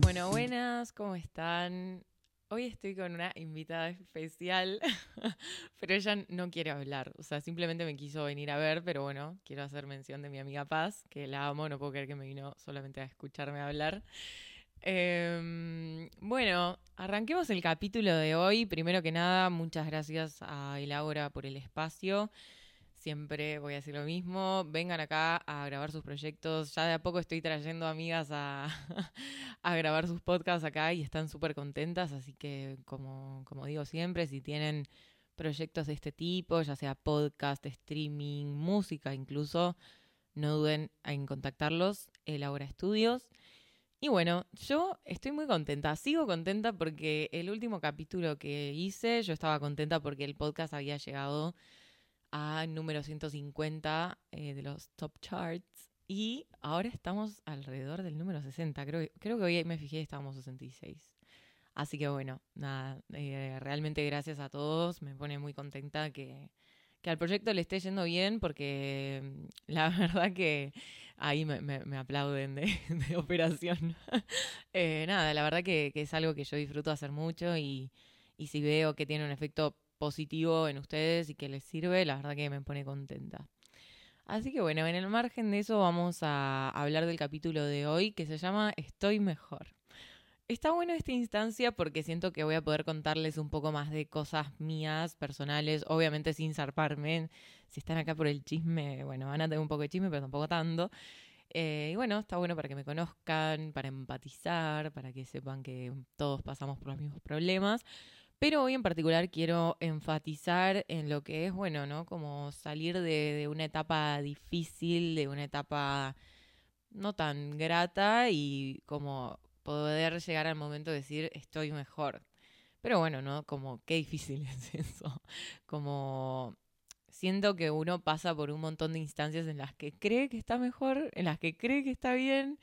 Bueno, buenas, ¿cómo están? Hoy estoy con una invitada especial, pero ella no quiere hablar, o sea, simplemente me quiso venir a ver, pero bueno, quiero hacer mención de mi amiga Paz, que la amo, no puedo creer que me vino solamente a escucharme hablar. Em, bueno, arranquemos el capítulo de hoy. Primero que nada, muchas gracias a Elaura por el espacio. Siempre voy a decir lo mismo. Vengan acá a grabar sus proyectos. Ya de a poco estoy trayendo amigas a, a grabar sus podcasts acá y están súper contentas. Así que, como, como digo siempre, si tienen proyectos de este tipo, ya sea podcast, streaming, música incluso, no duden en contactarlos. Elaura Estudios. Y bueno, yo estoy muy contenta, sigo contenta porque el último capítulo que hice, yo estaba contenta porque el podcast había llegado a número 150 eh, de los top charts y ahora estamos alrededor del número 60, creo, creo que hoy me fijé estábamos 66. Así que bueno, nada, eh, realmente gracias a todos, me pone muy contenta que, que al proyecto le esté yendo bien porque mm, la verdad que ahí me, aplauden de, operación. Eh, nada, la verdad que, es algo que yo disfruto hacer mucho y, y si veo que tiene un efecto positivo en ustedes y que les sirve, la verdad que me pone contenta. Así que bueno, en el margen de eso vamos a hablar del capítulo de hoy que se llama Estoy mejor. Está bueno esta instancia porque siento que voy a poder contarles un poco más de cosas mías, personales, obviamente sin zarparme. Si están acá por el chisme, bueno, van a tener un poco de chisme, pero tampoco tanto. Eh, y bueno, está bueno para que me conozcan, para empatizar, para que sepan que todos pasamos por los mismos problemas. Pero hoy en particular quiero enfatizar en lo que es, bueno, ¿no? Como salir de, una etapa difícil, de una etapa no tan grata y como poder llegar al momento de decir estoy mejor. Pero bueno, ¿no? Como qué difícil es eso. Como siento que uno pasa por un montón de instancias en las que cree que está mejor, en las que cree que está bien,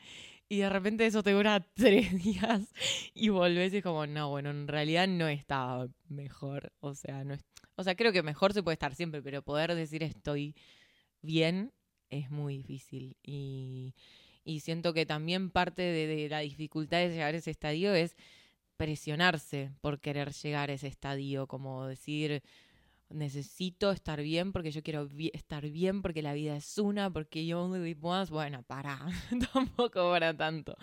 y de repente eso te dura tres días y volvés y es como, no, bueno, en realidad no estaba mejor. O sea, no es, o sea, creo que mejor se puede estar siempre, pero poder decir estoy bien es muy difícil. Y, y siento que también parte de, la dificultad de llegar a ese estadio es presionarse por querer llegar a ese estadio, como decir, necesito estar bien porque yo quiero estar bien porque la vida es una, porque yo only once, bueno, para, tampoco para tanto.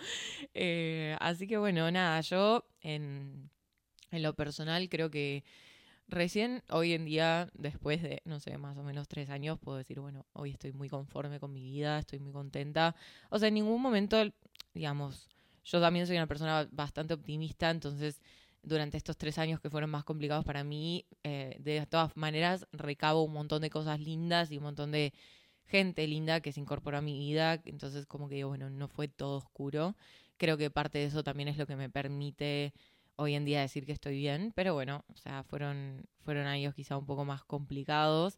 Eh, así que bueno, nada, yo en, en lo personal creo que Recién hoy en día, después de, no sé, más o menos tres años, puedo decir, bueno, hoy estoy muy conforme con mi vida, estoy muy contenta. O sea, en ningún momento, digamos, yo también soy una persona bastante optimista, entonces durante estos tres años que fueron más complicados para mí, eh, de todas maneras recabo un montón de cosas lindas y un montón de gente linda que se incorporó a mi vida, entonces como que digo, bueno, no fue todo oscuro. Creo que parte de eso también es lo que me permite hoy en día decir que estoy bien, pero bueno, o sea, fueron, fueron años quizá un poco más complicados.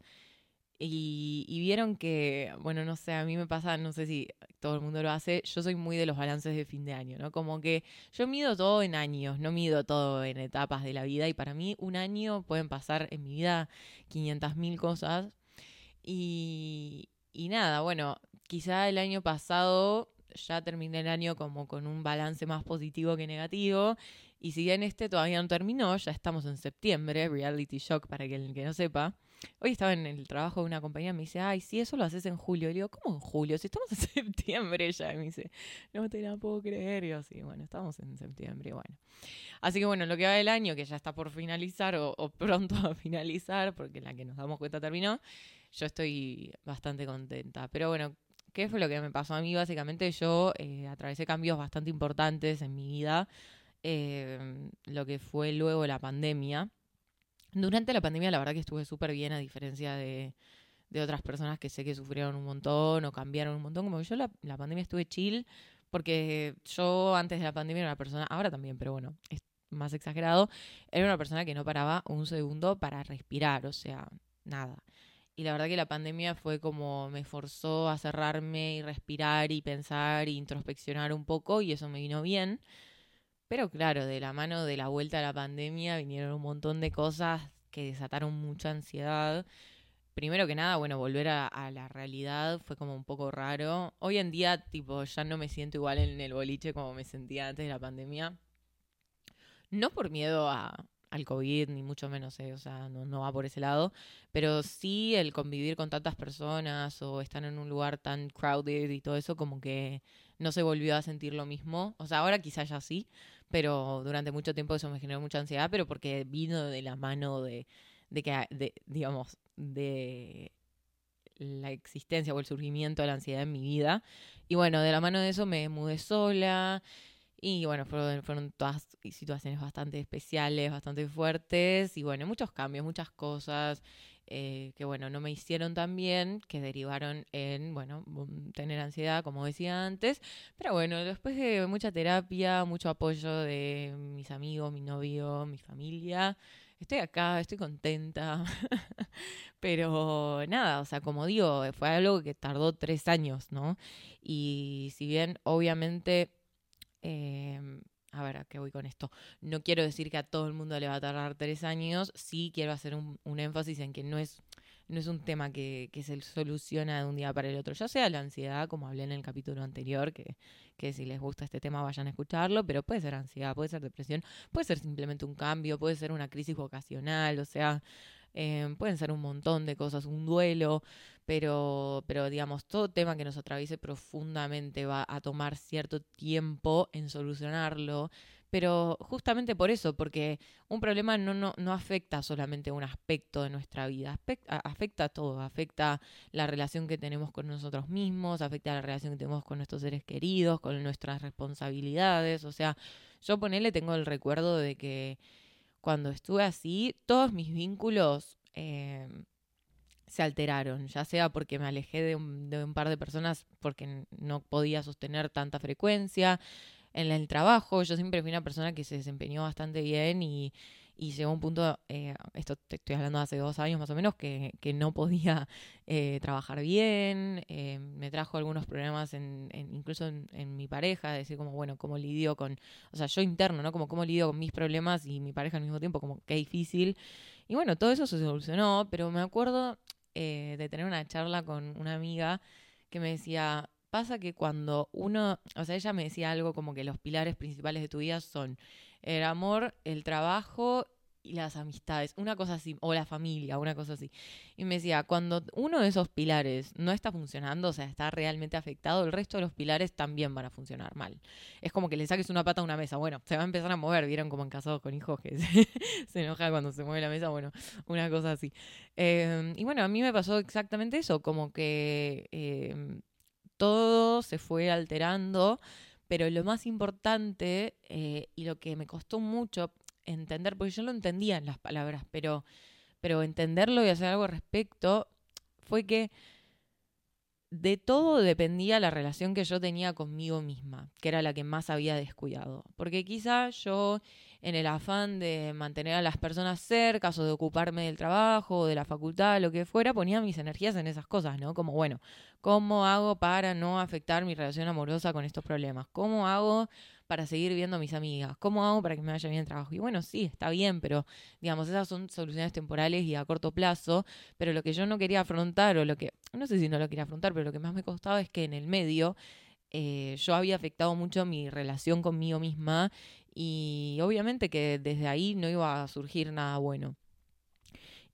Y, vieron que, bueno, no sé, a mí me pasa, no sé si todo el mundo lo hace, yo soy muy de los balances de fin de año, ¿no? Como que yo mido todo en años, no mido todo en etapas de la vida y para mí un año pueden pasar en mi vida 500 mil cosas. Y, y nada, bueno, quizá el año pasado ya terminé el año como con un balance más positivo que negativo y si bien este todavía no terminó, ya estamos en septiembre, reality shock para el que no sepa. Hoy estaba en el trabajo de una compañía y me dice, ay, si eso lo haces en julio. Y le digo, ¿cómo en julio? Si estamos en septiembre ya. Y me dice, no te la puedo creer. Y yo, sí, bueno, estamos en septiembre, bueno. Así que bueno, lo que va del año, que ya está por finalizar o, pronto a finalizar, porque la que nos damos cuenta terminó, yo estoy bastante contenta. Pero bueno, ¿qué fue lo que me pasó a mí? Básicamente yo eh, atravesé cambios bastante importantes en mi vida Em, lo que fue luego la pandemia. Durante la pandemia la verdad que estuve súper bien a diferencia de, de, otras personas que sé que sufrieron un montón o cambiaron un montón. Como yo la, la pandemia estuve chill porque yo antes de la pandemia era una persona, ahora también, pero bueno, es más exagerado, era una persona que no paraba un segundo para respirar, o sea, nada. Y la verdad que la pandemia fue como me forzó a cerrarme y respirar y pensar e introspeccionar un poco y eso me vino bien. Pero claro, de la mano de la vuelta a la pandemia vinieron un montón de cosas que desataron mucha ansiedad. primero que nada, bueno, volver a, la realidad fue como un poco raro. Hoy en día, tipo, ya no me siento igual en el boliche como me sentía antes de la pandemia. No por miedo a, al COVID, ni mucho menos, eh, o sea, no, no, va por ese lado, pero sí el convivir con tantas personas o estar en un lugar tan crowded y todo eso, como que no se volvió a sentir lo mismo. O sea, ahora quizás ya sí, pero durante mucho tiempo eso me generó mucha ansiedad, pero porque vino de la mano de, de que, de, digamos, de la existencia o el surgimiento de la ansiedad en mi vida. Y bueno, de la mano de eso me mudé sola. Y bueno, fueron, fueron todas situaciones bastante especiales, bastante fuertes. Y bueno, muchos cambios, muchas cosas eh, que bueno, no me hicieron tan bien, que derivaron en, bueno, tener ansiedad, como decía antes. Pero bueno, después de mucha terapia, mucho apoyo de mis amigos, mi novio, mi familia, estoy acá, estoy contenta. Pero nada, o sea, como digo, fue algo que tardó tres años, ¿no? Y si bien obviamente... Eh, a ver, ¿a qué voy con esto? No quiero decir que a todo el mundo le va a tardar tres años, sí quiero hacer un, énfasis en que no es, no es un tema que, que, se soluciona de un día para el otro, ya sea la ansiedad, como hablé en el capítulo anterior, que, que si les gusta este tema vayan a escucharlo, pero puede ser ansiedad, puede ser depresión, puede ser simplemente un cambio, puede ser una crisis vocacional, o sea, eh, pueden ser un montón de cosas, un duelo, pero, pero digamos, todo tema que nos atraviese profundamente va a tomar cierto tiempo en solucionarlo. Pero justamente por eso, porque un problema no, no, no afecta solamente un aspecto de nuestra vida, afecta, afecta todo, afecta la relación que tenemos con nosotros mismos, afecta la relación que tenemos con nuestros seres queridos, con nuestras responsabilidades. O sea, yo ponele, tengo el recuerdo de que cuando estuve así, todos mis vínculos eh, se alteraron, ya sea porque me alejé de un, par de personas porque no podía sostener tanta frecuencia. En el trabajo, yo siempre fui una persona que se desempeñó bastante bien y, y llegó un punto, eh, esto te estoy hablando hace dos años más o menos, que, que no podía eh, trabajar bien, eh, me trajo algunos problemas en, incluso en, mi pareja, decir como, bueno, cómo lidio con, o sea, yo interno, ¿no? Como cómo lidio con mis problemas y mi pareja al mismo tiempo, como qué difícil. Y bueno, todo eso se solucionó, pero me acuerdo de tener una charla con una amiga que me decía, pasa que cuando uno, o sea, ella me decía algo como que los pilares principales de tu vida son el amor, el trabajo y las amistades, una cosa así, o la familia, una cosa así. Y me decía, cuando uno de esos pilares no está funcionando, o sea, está realmente afectado, el resto de los pilares también van a funcionar mal. Es como que le saques una pata a una mesa, bueno, se va a empezar a mover, vieron como en casados con hijos que se, enoja cuando se mueve la mesa, bueno, una cosa así. Em, y bueno, a mí me pasó exactamente eso, como que em, todo se fue alterando pero lo más importante eh, y lo que me costó mucho entender, porque yo lo entendía en las palabras, pero, pero entenderlo y hacer algo al respecto, fue que de todo dependía la relación que yo tenía conmigo misma, que era la que más había descuidado. Porque quizá yo en el afán de mantener a las personas cerca o de ocuparme del trabajo o de la facultad, lo que fuera, ponía mis energías en esas cosas, ¿no? Como, bueno, ¿cómo hago para no afectar mi relación amorosa con estos problemas? ¿Cómo hago para seguir viendo a mis amigas? ¿Cómo hago para que me vaya bien el trabajo? Y bueno, sí, está bien, pero digamos, esas son soluciones temporales y a corto plazo, pero lo que yo no quería afrontar, o lo que, no sé si no lo quería afrontar, pero lo que más me costaba es que en el medio eh, yo había afectado mucho mi relación conmigo misma y obviamente que desde ahí no iba a surgir nada bueno.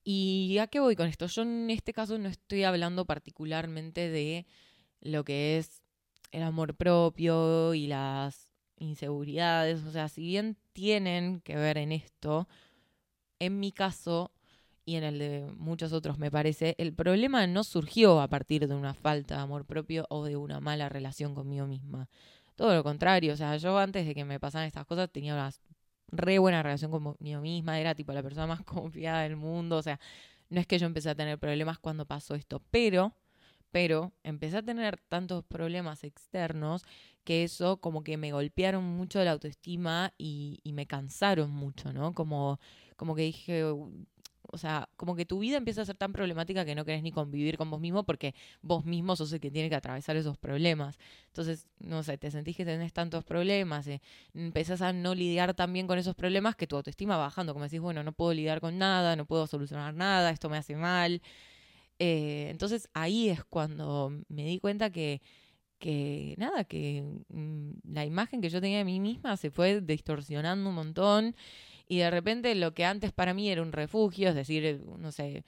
¿Y a qué voy con esto? Yo en este caso no estoy hablando particularmente de lo que es el amor propio y las inseguridades. O sea, si bien tienen que ver en esto, en mi caso y en el de muchos otros me parece, el problema no surgió a partir de una falta de amor propio o de una mala relación conmigo misma. Todo lo contrario, o sea, yo antes de que me pasaran estas cosas tenía una re buena relación conmigo misma, era tipo la persona más confiada del mundo, o sea, no es que yo empecé a tener problemas cuando pasó esto, pero, pero empecé a tener tantos problemas externos que eso como que me golpearon mucho la autoestima y, me cansaron mucho, ¿no? Como, como que dije, o sea, como que tu vida empieza a ser tan problemática que no querés ni convivir con vos mismo porque vos mismo sos el que tiene que atravesar esos problemas. Entonces, no sé, te sentís que tenés tantos problemas, eh, empezás a no lidiar tan bien con esos problemas que tu autoestima va bajando, como decís, bueno, no puedo lidiar con nada, no puedo solucionar nada, esto me hace mal. Eh, entonces ahí es cuando me di cuenta que, que nada, que mm, la imagen que yo tenía de mí misma se fue distorsionando un montón y de repente lo que antes para mí era un refugio, es decir, no sé,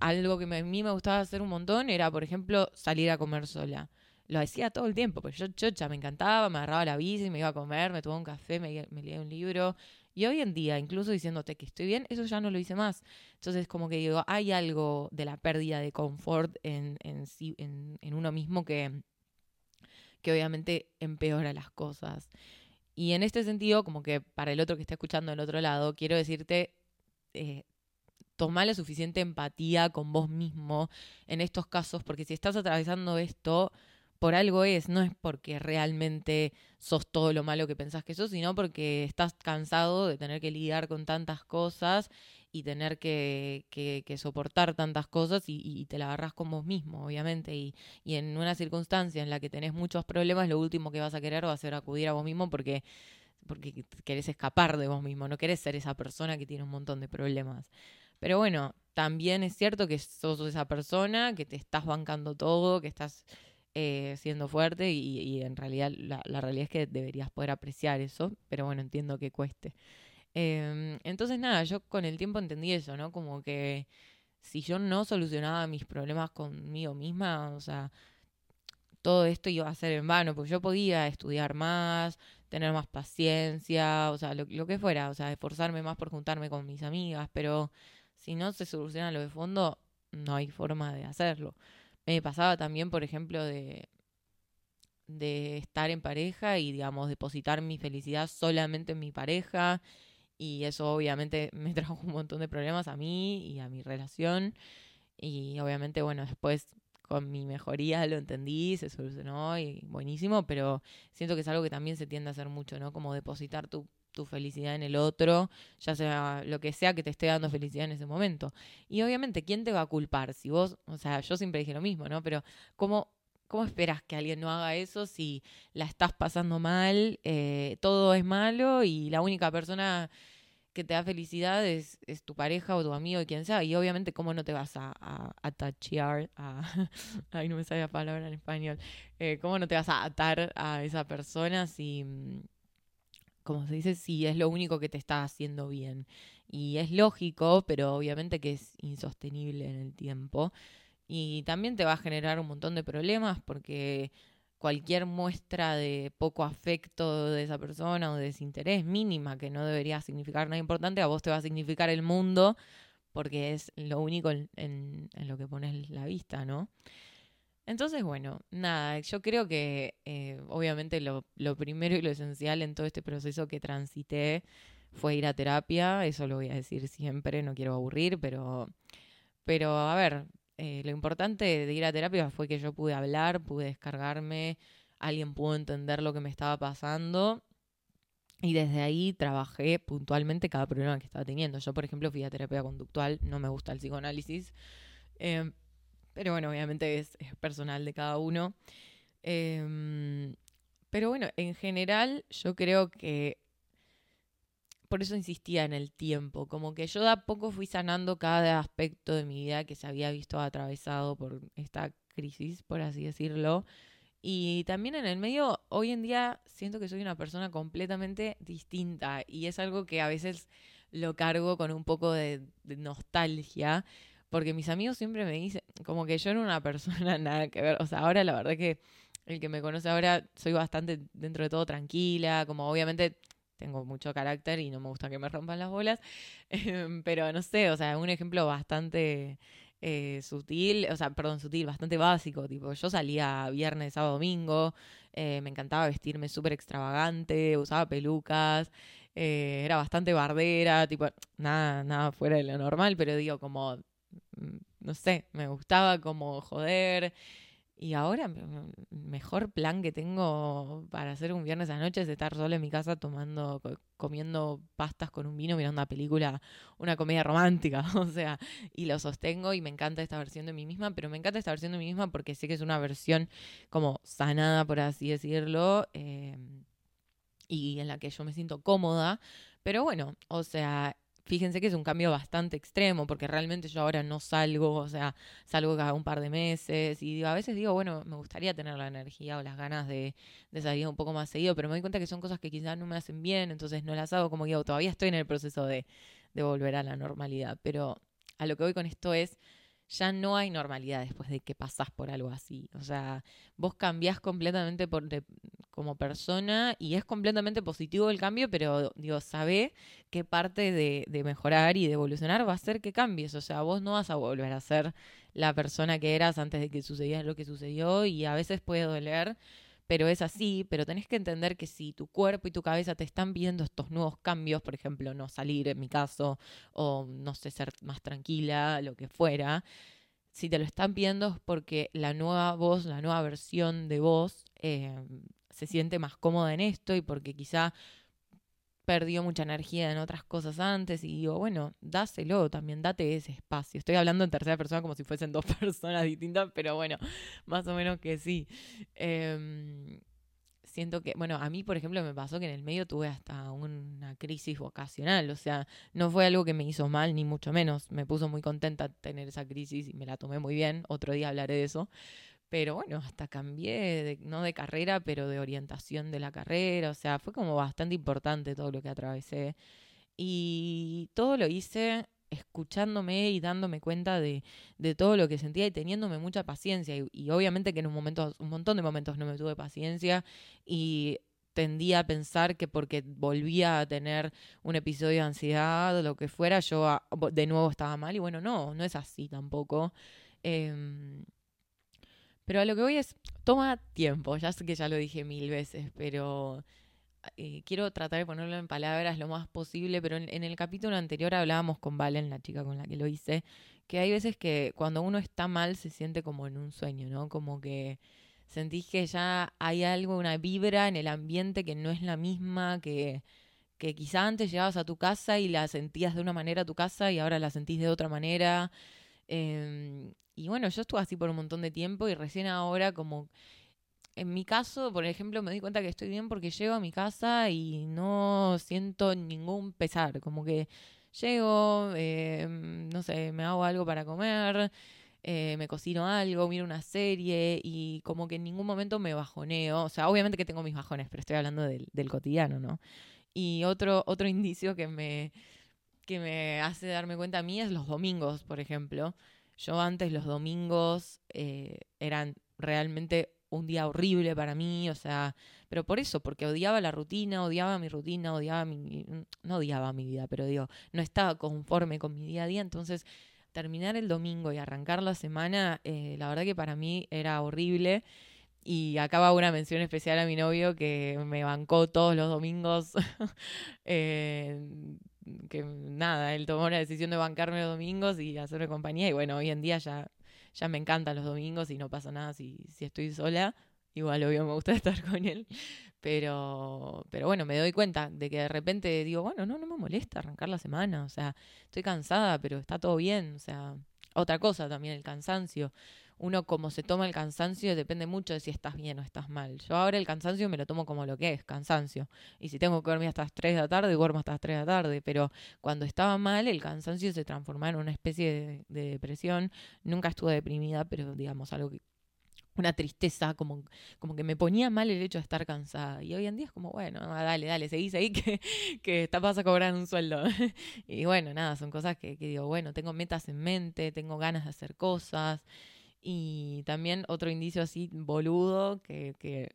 algo que a mí me gustaba hacer un montón era, por ejemplo, salir a comer sola. Lo hacía todo el tiempo, porque yo chocha, me encantaba, me agarraba la bici, me iba a comer, me tomaba un café, me, me leía un libro. Y hoy en día, incluso diciéndote que estoy bien, eso ya no lo hice más. Entonces, como que digo, hay algo de la pérdida de confort en, en, en, uno mismo que, que obviamente empeora las cosas. Y en este sentido, como que para el otro que está escuchando del otro lado, quiero decirte, eh, toma la suficiente empatía con vos mismo en estos casos, porque si estás atravesando esto, por algo es, no es porque realmente sos todo lo malo que pensás que sos, sino porque estás cansado de tener que lidiar con tantas cosas y tener que, soportar tantas cosas y, te la agarras con vos mismo, obviamente. Y, y, en una circunstancia en la que tenés muchos problemas, lo último que vas a querer va a ser acudir a vos mismo porque, porque querés escapar de vos mismo, no querés ser esa persona que tiene un montón de problemas. Pero bueno, también es cierto que sos esa persona, que te estás bancando todo, que estás eh, siendo fuerte y, en realidad la, realidad es que deberías poder apreciar eso, pero bueno, entiendo que cueste. Eh, entonces nada, yo con el tiempo entendí eso, ¿no? Como que si yo no solucionaba mis problemas conmigo misma, o sea, todo esto iba a ser en vano, porque yo podía estudiar más, tener más paciencia, o sea, lo, lo que fuera, o sea, esforzarme más por juntarme con mis amigas, pero si no se soluciona lo de fondo, no hay forma de hacerlo. Me pasaba también, por ejemplo, de, de estar en pareja y, digamos, depositar mi felicidad solamente en mi pareja. Y eso obviamente me trajo un montón de problemas a mí y a mi relación. Y obviamente, bueno, después con mi mejoría lo entendí, se solucionó y buenísimo, pero siento que es algo que también se tiende a hacer mucho, ¿no? Como depositar tu, tu felicidad en el otro, ya sea lo que sea que te esté dando felicidad en ese momento. Y obviamente, ¿quién te va a culpar? Si vos, o sea, yo siempre dije lo mismo, ¿no? Pero ¿cómo, cómo esperas que alguien no haga eso si la estás pasando mal, eh, todo es malo y la única persona que te da felicidad es, tu pareja o tu amigo y quien sea. Y obviamente, ¿cómo no te vas a, a, a ay, no me sale la palabra en español. Eh, ¿Cómo no te vas a atar a esa persona si, como se dice, si es lo único que te está haciendo bien? Y es lógico, pero obviamente que es insostenible en el tiempo. Y también te va a generar un montón de problemas porque cualquier muestra de poco afecto de esa persona o de desinterés mínima, que no debería significar nada importante, a vos te va a significar el mundo porque es lo único en, en, lo que pones la vista, ¿no? Entonces, bueno, nada, yo creo que eh, obviamente lo, primero y lo esencial en todo este proceso que transité fue ir a terapia, eso lo voy a decir siempre, no quiero aburrir, pero, pero a ver, eh, lo importante de ir a terapia fue que yo pude hablar, pude descargarme, alguien pudo entender lo que me estaba pasando y desde ahí trabajé puntualmente cada problema que estaba teniendo. Yo, por ejemplo, fui a terapia conductual, no me gusta el psicoanálisis, eh, pero bueno, obviamente es, personal de cada uno. Eh, pero bueno, en general yo creo que por eso insistía en el tiempo, como que yo de a poco fui sanando cada aspecto de mi vida que se había visto atravesado por esta crisis, por así decirlo. Y también en el medio, hoy en día siento que soy una persona completamente distinta y es algo que a veces lo cargo con un poco de nostalgia, porque mis amigos siempre me dicen, como que yo era una persona nada que ver, o sea, ahora la verdad que el que me conoce ahora soy bastante dentro de todo tranquila, como obviamente tengo mucho carácter y no me gusta que me rompan las bolas, em, pero no sé, o sea, un ejemplo bastante eh, sutil, o sea, perdón, sutil, bastante básico, tipo, yo salía viernes, sábado, domingo, eh, me encantaba vestirme súper extravagante, usaba pelucas, eh, era bastante bardera, tipo, nada, nada fuera de lo normal, pero digo, como, no sé, me gustaba como joder. Y ahora, mejor plan que tengo para hacer un viernes a noche es estar solo en mi casa tomando, comiendo pastas con un vino, mirando una película, una comedia romántica. O sea, y lo sostengo y me encanta esta versión de mí misma, pero me encanta esta versión de mí misma porque sé que es una versión como sanada, por así decirlo, eh, y en la que yo me siento cómoda. Pero bueno, o sea, fíjense que es un cambio bastante extremo, porque realmente yo ahora no salgo, o sea, salgo cada un par de meses y a veces digo, bueno, me gustaría tener la energía o las ganas de, de salir un poco más seguido, pero me doy cuenta que son cosas que quizás no me hacen bien, entonces no las hago como digo, todavía estoy en el proceso de, de volver a la normalidad, pero a lo que voy con esto es ya no hay normalidad después de que pasás por algo así. O sea, vos cambiás completamente por, como persona y es completamente positivo el cambio, pero digo, sabe qué parte de, de, mejorar y de evolucionar va a ser que cambies. O sea, vos no vas a volver a ser la persona que eras antes de que sucediera lo que sucedió y a veces puede doler. Pero es así, pero tenés que entender que si tu cuerpo y tu cabeza te están viendo estos nuevos cambios, por ejemplo, no salir en mi caso, o no sé, ser más tranquila, lo que fuera, si te lo están viendo es porque la nueva voz, la nueva versión de vos eh, se siente más cómoda en esto y porque quizá perdió mucha energía en otras cosas antes y digo, bueno, dáselo también, date ese espacio. Estoy hablando en tercera persona como si fuesen dos personas distintas, pero bueno, más o menos que sí. Em, siento que, bueno, a mí, por ejemplo, me pasó que en el medio tuve hasta una crisis vocacional, o sea, no fue algo que me hizo mal, ni mucho menos, me puso muy contenta tener esa crisis y me la tomé muy bien, otro día hablaré de eso, pero bueno, hasta cambié, de, no de carrera, pero de orientación de la carrera, o sea, fue como bastante importante todo lo que atravesé. Y todo lo hice escuchándome y dándome cuenta de, de, todo lo que sentía y teniéndome mucha paciencia. Y, obviamente que en un momento, un montón de momentos no me tuve paciencia y tendía a pensar que porque volvía a tener un episodio de ansiedad lo que fuera, yo de nuevo estaba mal. Y bueno, no, no es así tampoco. Em, pero a lo que voy es, toma tiempo, ya sé que ya lo dije mil veces, pero eh, quiero tratar de ponerlo en palabras lo más posible, pero en, el capítulo anterior hablábamos con Valen, la chica con la que lo hice, que hay veces que cuando uno está mal se siente como en un sueño, ¿no? Como que sentís que ya hay algo, una vibra en el ambiente que no es la misma, que, que quizá antes llegabas a tu casa y la sentías de una manera a tu casa y ahora la sentís de otra manera. Em, y bueno, yo estuve así por un montón de tiempo y recién ahora como en mi caso, por ejemplo, me di cuenta que estoy bien porque llego a mi casa y no siento ningún pesar. Como que llego, eh, no sé, me hago algo para comer, eh, me cocino algo, miro una serie y como que en ningún momento me bajoneo. O sea, obviamente que tengo mis bajones, pero estoy hablando del, cotidiano, ¿no? Y otro, otro indicio que me, que me hace darme cuenta a mí es los domingos, por ejemplo. Yo antes los domingos eh, eran realmente un día horrible para mí, o sea, pero por eso, porque odiaba la rutina, odiaba mi rutina, odiaba mi, no odiaba mi vida, pero digo, no estaba conforme con mi día a día, entonces terminar el domingo y arrancar la semana, eh, la verdad que para mí era horrible. Y acaba una mención especial a mi novio que me bancó todos los domingos. eh, que nada, él tomó la decisión de bancarme los domingos y hacerme compañía. Y bueno, hoy en día ya ya me encantan los domingos y no pasa nada si, si estoy sola. Igual obvio me gusta estar con él. Pero, pero bueno, me doy cuenta de que de repente digo, bueno, no, no me molesta arrancar la semana. O sea, estoy cansada, pero está todo bien. O sea, otra cosa también, el cansancio uno como se toma el cansancio depende mucho de si estás bien o estás mal. Yo ahora el cansancio me lo tomo como lo que es, cansancio. Y si tengo que dormir hasta las 3 de la tarde, duermo hasta las 3 de la tarde. Pero cuando estaba mal, el cansancio se transformaba en una especie de, depresión. Nunca estuve deprimida, pero digamos algo que una tristeza, como, como que me ponía mal el hecho de estar cansada. Y hoy en día es como, bueno, dale, dale, seguís ahí que, que vas a cobrar un sueldo. y bueno, nada, son cosas que, que digo, bueno, tengo metas en mente, tengo ganas de hacer cosas. Y también otro indicio así boludo, que, que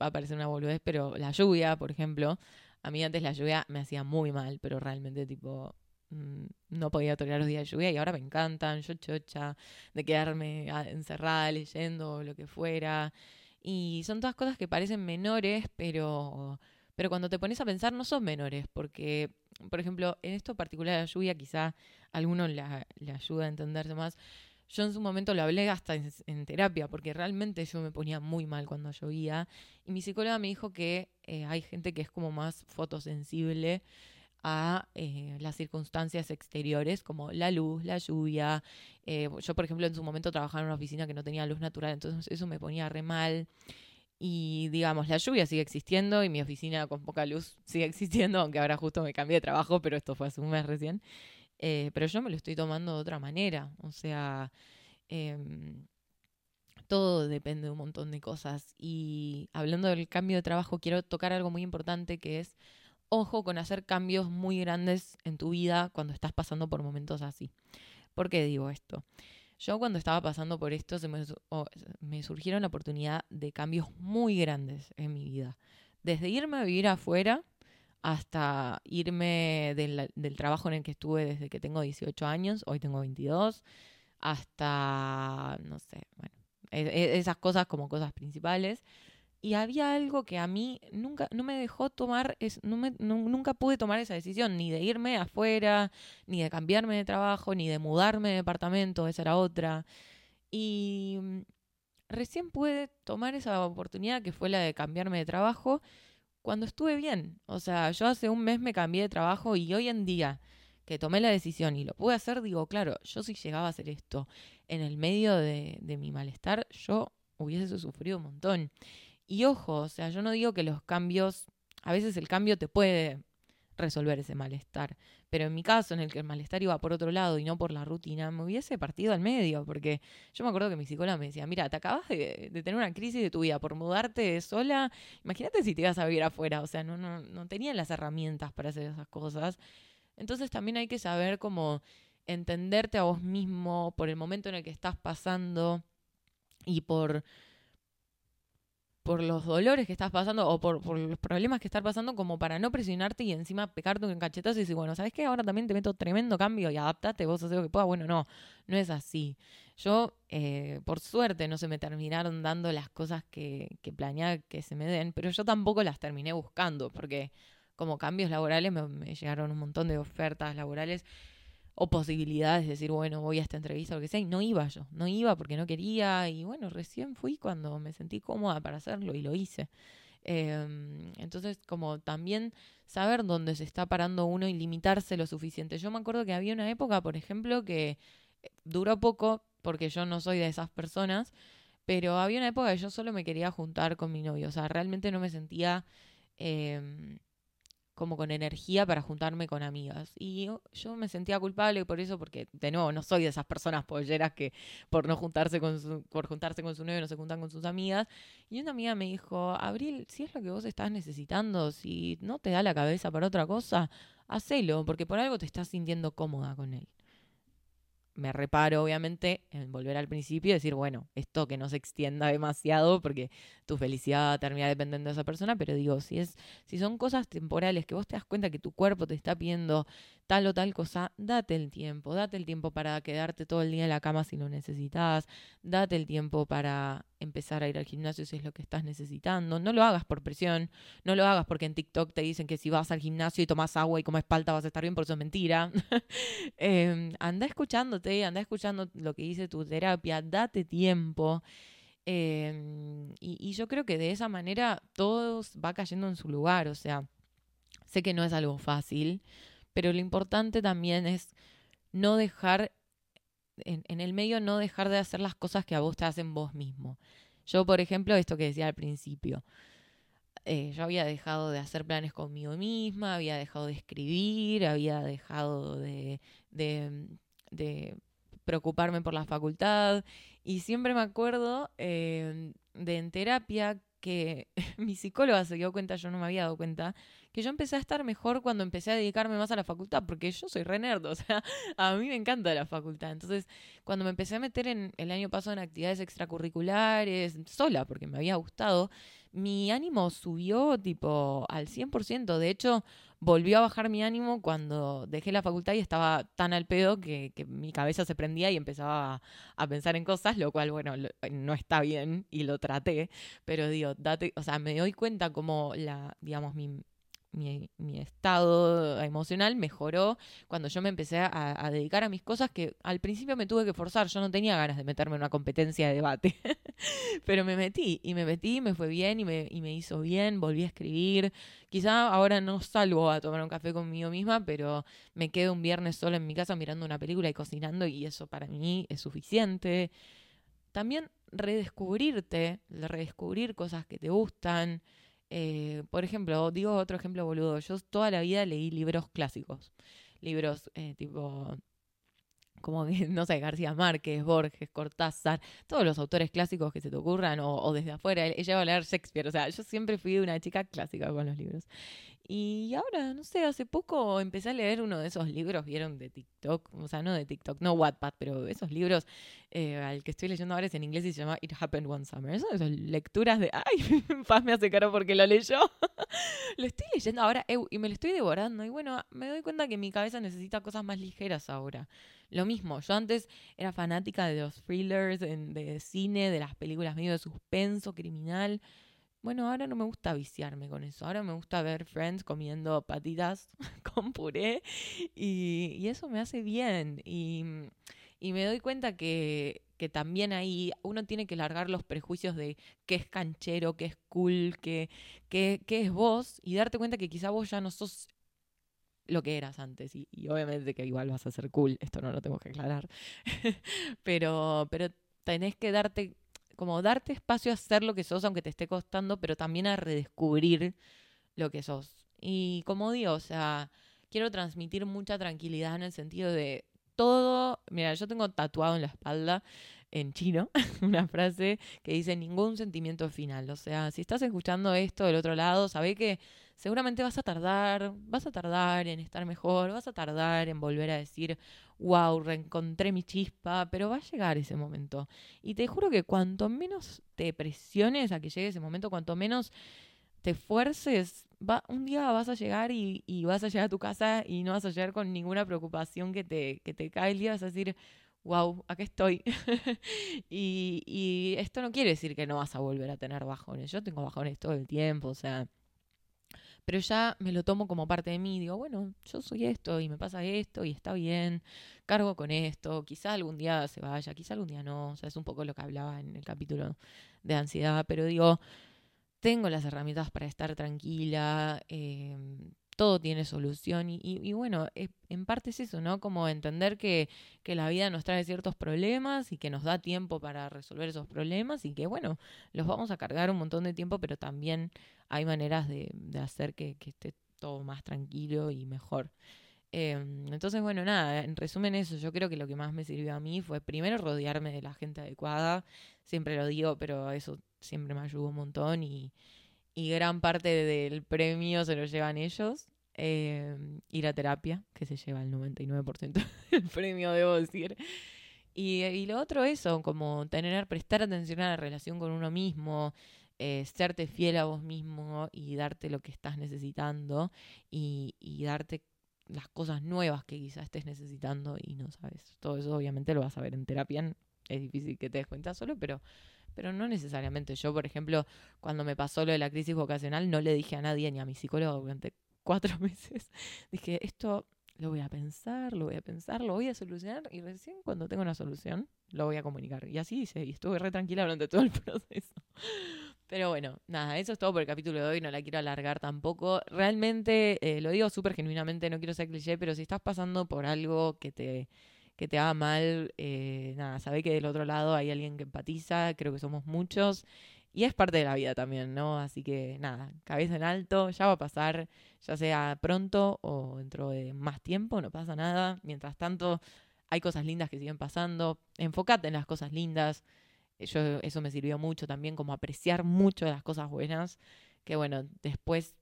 va a parecer una boludez, pero la lluvia, por ejemplo, a mí antes la lluvia me hacía muy mal, pero realmente tipo mm, no podía tolerar los días de lluvia y ahora me encantan, yo chocha, de quedarme encerrada leyendo lo que fuera. Y son todas cosas que parecen menores, pero, pero cuando te pones a pensar no son menores, porque, por ejemplo, en esto particular de la lluvia quizá alguno le ayuda a entenderse más. Yo en su momento lo hablé hasta en, terapia, porque realmente yo me ponía muy mal cuando llovía. Y mi psicóloga me dijo que eh, hay gente que es como más fotosensible a eh, las circunstancias exteriores, como la luz, la lluvia. Eh, yo, por ejemplo, en su momento trabajaba en una oficina que no tenía luz natural, entonces eso me ponía re mal. Y digamos, la lluvia sigue existiendo y mi oficina con poca luz sigue existiendo, aunque ahora justo me cambié de trabajo, pero esto fue hace un mes recién. Eh, pero yo me lo estoy tomando de otra manera. O sea, em, todo depende de un montón de cosas. Y hablando del cambio de trabajo, quiero tocar algo muy importante que es, ojo con hacer cambios muy grandes en tu vida cuando estás pasando por momentos así. ¿Por qué digo esto? Yo cuando estaba pasando por esto se me, me surgieron la oportunidad de cambios muy grandes en mi vida. Desde irme a vivir afuera hasta irme del, trabajo en el que estuve desde que tengo 18 años, hoy tengo 22, hasta, no sé, e, e, esas cosas como cosas principales. Y había algo que a mí nunca, no me dejó tomar, es, no me, nunca pude tomar esa decisión, ni de irme afuera, ni de cambiarme de trabajo, ni de mudarme de departamento, esa era otra. Y mm, recién pude tomar esa oportunidad que fue la de cambiarme de trabajo cuando estuve bien. O sea, yo hace un mes me cambié de trabajo y hoy en día que tomé la decisión y lo pude hacer, digo, claro, yo si llegaba a hacer esto en el medio de, de mi malestar, yo hubiese sufrido un montón. Y ojo, o sea, yo no digo que los cambios, a veces el cambio te puede resolver ese malestar, pero en mi caso, en el que el malestar iba por otro lado y no por la rutina, me hubiese partido al medio, porque yo me acuerdo que mi psicóloga me decía, mira, te acabas de, tener una crisis de tu vida por mudarte sola, imagínate si te ibas a vivir afuera, o sea, no, no, no tenían las herramientas para hacer esas cosas. Entonces también hay que saber cómo entenderte a vos mismo por el momento en el que estás pasando y por por los dolores que estás pasando o por, los problemas que estás pasando como para no presionarte y encima pecarte un cachetazo y decir, bueno, ¿sabes qué? Ahora también te meto tremendo cambio y adaptate, vos haces lo que puedas. Bueno, no, no es así. Yo, eh, por suerte, no se me terminaron dando las cosas que, que planeaba que se me den, pero yo tampoco las terminé buscando porque como cambios laborales me llegaron un montón de ofertas laborales o posibilidades de decir, bueno, voy a esta entrevista o lo que sea, y no iba yo, no iba porque no quería, y bueno, recién fui cuando me sentí cómoda para hacerlo y lo hice. Em, entonces, como también saber dónde se está parando uno y limitarse lo suficiente. Yo me acuerdo que había una época, por ejemplo, que eh, duró poco, porque yo no soy de esas personas, pero había una época que yo solo me quería juntar con mi novio, o sea, realmente no me sentía... Eh, como con energía para juntarme con amigas. Y yo, me sentía culpable por eso, porque de nuevo no soy de esas personas polleras que por no juntarse con su, por juntarse con su novio no se juntan con sus amigas. Y una amiga me dijo, Abril, si es lo que vos estás necesitando, si no te da la cabeza para otra cosa, hacelo, porque por algo te estás sintiendo cómoda con él me reparo, obviamente, en volver al principio y decir, bueno, esto que no se extienda demasiado porque tu felicidad termina dependiendo de esa persona, pero digo, si es, si son cosas temporales que vos te das cuenta que tu cuerpo te está pidiendo tal o tal cosa, date el tiempo, date el tiempo para quedarte todo el día en la cama si lo necesitas, date el tiempo para empezar a ir al gimnasio si es lo que estás necesitando, no lo hagas por presión, no lo hagas porque en TikTok te dicen que si vas al gimnasio y tomas agua y comes palta vas a estar bien, por eso es mentira. eh, anda escuchándote, anda escuchando lo que dice tu terapia, date tiempo. Em, y, y yo creo que de esa manera todo va cayendo en su lugar, o sea, sé que no es algo fácil, pero lo importante también es no dejar, en, el medio no dejar de hacer las cosas que a vos te hacen vos mismo. Yo, por ejemplo, esto que decía al principio, eh, yo había dejado de hacer planes conmigo misma, había dejado de escribir, había dejado de, de, preocuparme por la facultad y siempre me acuerdo eh, de en terapia que mi psicóloga se dio cuenta, yo no me había dado cuenta, que yo empecé a estar mejor cuando empecé a dedicarme más a la facultad, porque yo soy re nerd, o sea, a mí me encanta la facultad. Entonces, cuando me empecé a meter en el año pasado en actividades extracurriculares, sola, porque me había gustado, mi ánimo subió tipo al 100%. De hecho, volvió a bajar mi ánimo cuando dejé la facultad y estaba tan al pedo que, mi cabeza se prendía y empezaba a, pensar en cosas, lo cual, bueno, no está bien y lo traté, pero digo, date, o sea, me doy cuenta como la, digamos, mi, mi, estado emocional mejoró cuando yo me empecé a, dedicar a mis cosas que al principio me tuve que forzar. Yo no tenía ganas de meterme en una competencia de debate, pero me metí y me metí, me fue bien y me, y me hizo bien, volví a escribir. Quizá ahora no salgo a tomar un café conmigo misma, pero me quedo un viernes sola en mi casa mirando una película y cocinando y eso para mí es suficiente también redescubrirte, redescubrir cosas que te gustan. Eh, por ejemplo, digo otro ejemplo boludo, yo toda la vida leí libros clásicos, libros eh, tipo como no sé, García Márquez, Borges, Cortázar, todos los autores clásicos que se te ocurran, o, desde afuera. Ella va a leer Shakespeare, o sea, yo siempre fui una chica clásica con los libros. Y ahora, no sé, hace poco empecé a leer uno de esos libros, vieron, de TikTok, o sea, no de TikTok, no Wattpad, pero esos libros eh, al que estoy leyendo ahora es en inglés y se llama It Happened One Summer. Esas son lecturas de, ay, Paz me hace caro porque lo leyó. lo estoy leyendo ahora y me lo estoy devorando. Y bueno, me doy cuenta que mi cabeza necesita cosas más ligeras ahora. Lo mismo, yo antes era fanática de los thrillers, de cine, de las películas medio de suspenso, criminal. Bueno, ahora no me gusta viciarme con eso. Ahora me gusta ver Friends comiendo patitas con puré y, eso me hace bien. Y, me doy cuenta que, también ahí uno tiene que largar los prejuicios de qué es canchero, qué es cool, qué, qué, es vos y darte cuenta que quizá vos ya no sos lo que eras antes. Y, y, obviamente que igual vas a ser cool, esto no lo tengo que aclarar. pero, pero tenés que darte como darte espacio a ser lo que sos, aunque te esté costando, pero también a redescubrir lo que sos. Y como digo, o sea, quiero transmitir mucha tranquilidad en el sentido de todo, mira, yo tengo tatuado en la espalda en chino una frase que dice ningún sentimiento final. O sea, si estás escuchando esto del otro lado, sabe que seguramente vas a tardar, vas a tardar en estar mejor, vas a tardar en volver a decir, wow, reencontré mi chispa, pero va a llegar ese momento. Y te juro que cuanto menos te presiones a que llegue ese momento, cuanto menos te fuerces, va, un día vas a llegar y, vas a llegar a tu casa y no vas a llegar con ninguna preocupación que te, que cae el día, vas a decir, wow, aquí estoy. y, y esto no quiere decir que no vas a volver a tener bajones. Yo tengo bajones todo el tiempo, o sea, pero ya me lo tomo como parte de mí. Digo, bueno, yo soy esto y me pasa esto y está bien, cargo con esto, quizá algún día se vaya, quizá algún día no, o sea, es un poco lo que hablaba en el capítulo de ansiedad, pero digo, tengo las herramientas para estar tranquila, eh, todo tiene solución y, y, bueno, en parte es eso, ¿no? Como entender que, que, la vida nos trae ciertos problemas y que nos da tiempo para resolver esos problemas y que bueno, los vamos a cargar un montón de tiempo, pero también hay maneras de, de hacer que, que, esté todo más tranquilo y mejor. Em, entonces, bueno, nada, en resumen eso, yo creo que lo que más me sirvió a mí fue primero rodearme de la gente adecuada, siempre lo digo, pero eso siempre me ayudó un montón y y gran parte del premio se lo llevan ellos. Eh, ir a terapia, que se lleva el 99% del premio, debo decir. Y, y, lo otro eso, como tener, prestar atención a la relación con uno mismo, eh, serte fiel a vos mismo y darte lo que estás necesitando y, y darte las cosas nuevas que quizás estés necesitando y no sabes. Todo eso obviamente lo vas a ver en terapia. Es difícil que te des cuenta solo, pero pero no necesariamente. Yo, por ejemplo, cuando me pasó lo de la crisis vocacional, no le dije a nadie, ni a mi psicólogo durante cuatro meses. Dije, esto lo voy a pensar, lo voy a pensar, lo voy a solucionar y recién cuando tenga una solución lo voy a comunicar. Y así hice, y estuve re tranquila durante todo el proceso. Pero bueno, nada, eso es todo por el capítulo de hoy, no la quiero alargar tampoco. Realmente, eh, lo digo súper genuinamente, no quiero ser cliché, pero si estás pasando por algo que te que te haga mal, eh, nada, sabe que del otro lado hay alguien que empatiza, creo que somos muchos. Y es parte de la vida también, ¿no? Así que nada, cabeza en alto, ya va a pasar, ya sea pronto o dentro de más tiempo, no pasa nada. Mientras tanto, hay cosas lindas que siguen pasando. Enfócate en las cosas lindas. Eso me sirvió mucho también, como apreciar mucho las cosas buenas, que bueno, después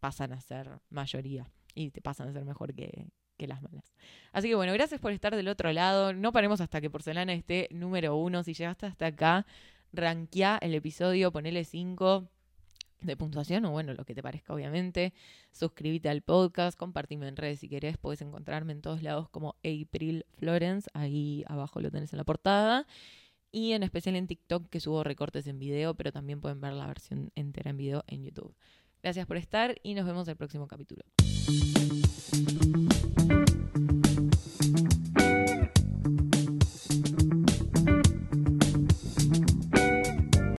pasan a ser mayoría y te pasan a ser mejor que, que las malas. Así que bueno, gracias por estar del otro lado. No paremos hasta que Porcelana esté número uno. Si llegaste hasta acá, ranquea el episodio, ponele 5 de puntuación o bueno, lo que te parezca obviamente. Suscríbete al podcast, compartime en redes si querés. Puedes encontrarme en todos lados como April Florence. Ahí abajo lo tenés en la portada. Y en especial en TikTok que subo recortes en video, pero también pueden ver la versión entera en video en YouTube. Gracias por estar y nos vemos el próximo capítulo.